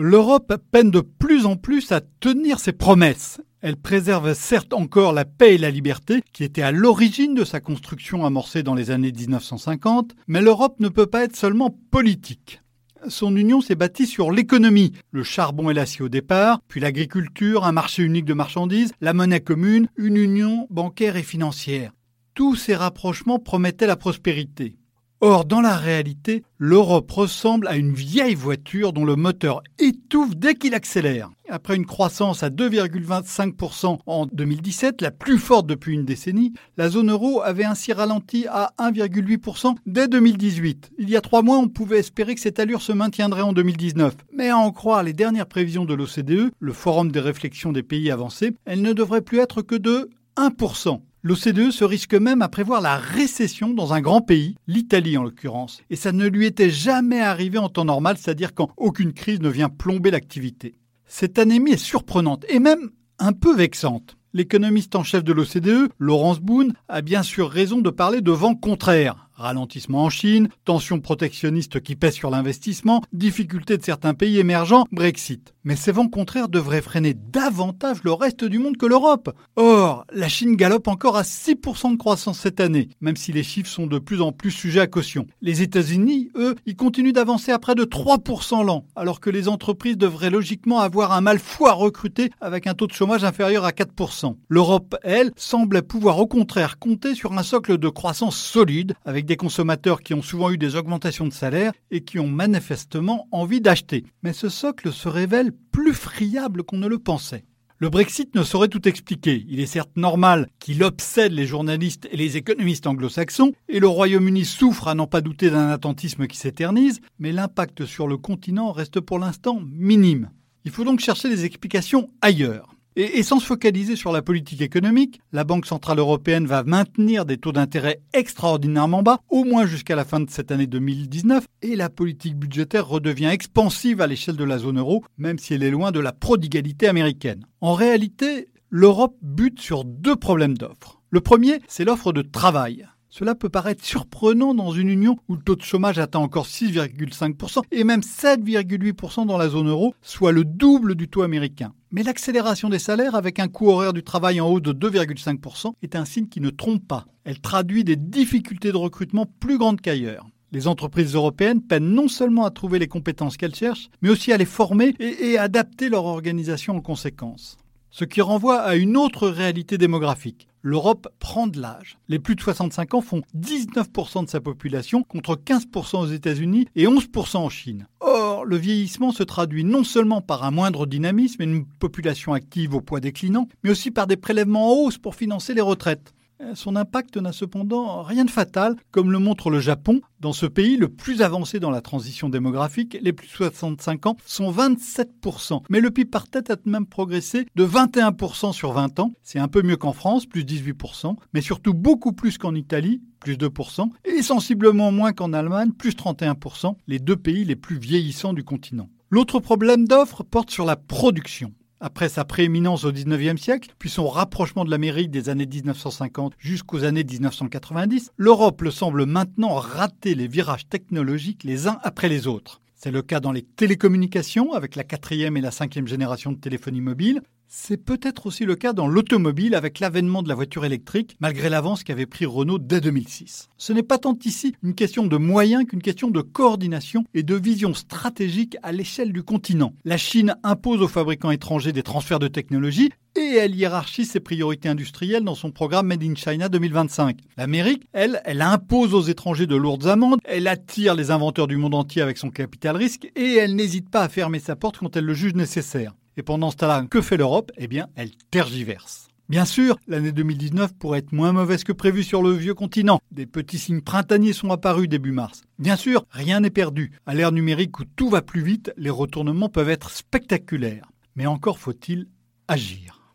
L'Europe peine de plus en plus à tenir ses promesses. Elle préserve certes encore la paix et la liberté, qui étaient à l'origine de sa construction amorcée dans les années 1950, mais l'Europe ne peut pas être seulement politique. Son union s'est bâtie sur l'économie, le charbon et l'acier au départ, puis l'agriculture, un marché unique de marchandises, la monnaie commune, une union bancaire et financière. Tous ces rapprochements promettaient la prospérité. Or, dans la réalité, l'Europe ressemble à une vieille voiture dont le moteur étouffe dès qu'il accélère. Après une croissance à 2,25% en 2017, la plus forte depuis une décennie, la zone euro avait ainsi ralenti à 1,8% dès 2018. Il y a trois mois, on pouvait espérer que cette allure se maintiendrait en 2019. Mais à en croire les dernières prévisions de l'OCDE, le Forum des réflexions des pays avancés, elle ne devrait plus être que de 1%. L'OCDE se risque même à prévoir la récession dans un grand pays, l'Italie en l'occurrence. Et ça ne lui était jamais arrivé en temps normal, c'est-à-dire quand aucune crise ne vient plomber l'activité. Cette anémie est surprenante et même un peu vexante. L'économiste en chef de l'OCDE, Laurence Boone, a bien sûr raison de parler de vent contraire. Ralentissement en Chine, tensions protectionnistes qui pèsent sur l'investissement, difficultés de certains pays émergents, Brexit. Mais ces vents contraires devraient freiner davantage le reste du monde que l'Europe. Or, la Chine galope encore à 6% de croissance cette année, même si les chiffres sont de plus en plus sujets à caution. Les États-Unis, eux, ils continuent d'avancer à près de 3% l'an, alors que les entreprises devraient logiquement avoir un mal fou à recruter avec un taux de chômage inférieur à 4%. L'Europe, elle, semble pouvoir au contraire compter sur un socle de croissance solide, avec des consommateurs qui ont souvent eu des augmentations de salaire et qui ont manifestement envie d'acheter. Mais ce socle se révèle plus friable qu'on ne le pensait. Le Brexit ne saurait tout expliquer. Il est certes normal qu'il obsède les journalistes et les économistes anglo-saxons, et le Royaume-Uni souffre à n'en pas douter d'un attentisme qui s'éternise, mais l'impact sur le continent reste pour l'instant minime. Il faut donc chercher des explications ailleurs. Et, sans se focaliser sur la politique économique, la Banque Centrale Européenne va maintenir des taux d'intérêt extraordinairement bas, au moins jusqu'à la fin de cette année 2019, et la politique budgétaire redevient expansive à l'échelle de la zone euro, même si elle est loin de la prodigalité américaine. En réalité, l'Europe bute sur deux problèmes d'offres. Le premier, c'est l'offre de travail. Cela peut paraître surprenant dans une union où le taux de chômage atteint encore 6,5% et même 7,8% dans la zone euro, soit le double du taux américain. Mais l'accélération des salaires avec un coût horaire du travail en haut de 2,5% est un signe qui ne trompe pas. Elle traduit des difficultés de recrutement plus grandes qu'ailleurs. Les entreprises européennes peinent non seulement à trouver les compétences qu'elles cherchent, mais aussi à les former et, et adapter leur organisation en conséquence. Ce qui renvoie à une autre réalité démographique l'Europe prend de l'âge. Les plus de 65 ans font 19% de sa population contre 15% aux États-Unis et 11% en Chine. Or, le vieillissement se traduit non seulement par un moindre dynamisme et une population active au poids déclinant, mais aussi par des prélèvements en hausse pour financer les retraites. Son impact n'a cependant rien de fatal, comme le montre le Japon. Dans ce pays le plus avancé dans la transition démographique, les plus de 65 ans sont 27%. Mais le PIB par tête a même progressé de 21% sur 20 ans. C'est un peu mieux qu'en France, plus 18%, mais surtout beaucoup plus qu'en Italie, plus 2%, et sensiblement moins qu'en Allemagne, plus 31%, les deux pays les plus vieillissants du continent. L'autre problème d'offre porte sur la production. Après sa prééminence au XIXe siècle, puis son rapprochement de l'Amérique des années 1950 jusqu'aux années 1990, l'Europe le semble maintenant rater les virages technologiques les uns après les autres. C'est le cas dans les télécommunications avec la quatrième et la cinquième génération de téléphonie mobile, c'est peut-être aussi le cas dans l'automobile avec l'avènement de la voiture électrique, malgré l'avance qu'avait pris Renault dès 2006. Ce n'est pas tant ici une question de moyens qu'une question de coordination et de vision stratégique à l'échelle du continent. La Chine impose aux fabricants étrangers des transferts de technologie et elle hiérarchise ses priorités industrielles dans son programme Made in China 2025. L'Amérique, elle, elle impose aux étrangers de lourdes amendes, elle attire les inventeurs du monde entier avec son capital risque et elle n'hésite pas à fermer sa porte quand elle le juge nécessaire. Et pendant ce temps-là, que fait l'Europe? Eh bien, elle tergiverse. Bien sûr, l'année 2019 pourrait être moins mauvaise que prévu sur le vieux continent. Des petits signes printaniers sont apparus début mars. Bien sûr, rien n'est perdu. À l'ère numérique où tout va plus vite, les retournements peuvent être spectaculaires. Mais encore faut-il agir.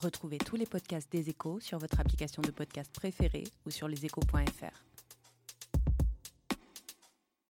Retrouvez tous les podcasts des échos sur votre application de podcast préférée ou sur leséchos.fr.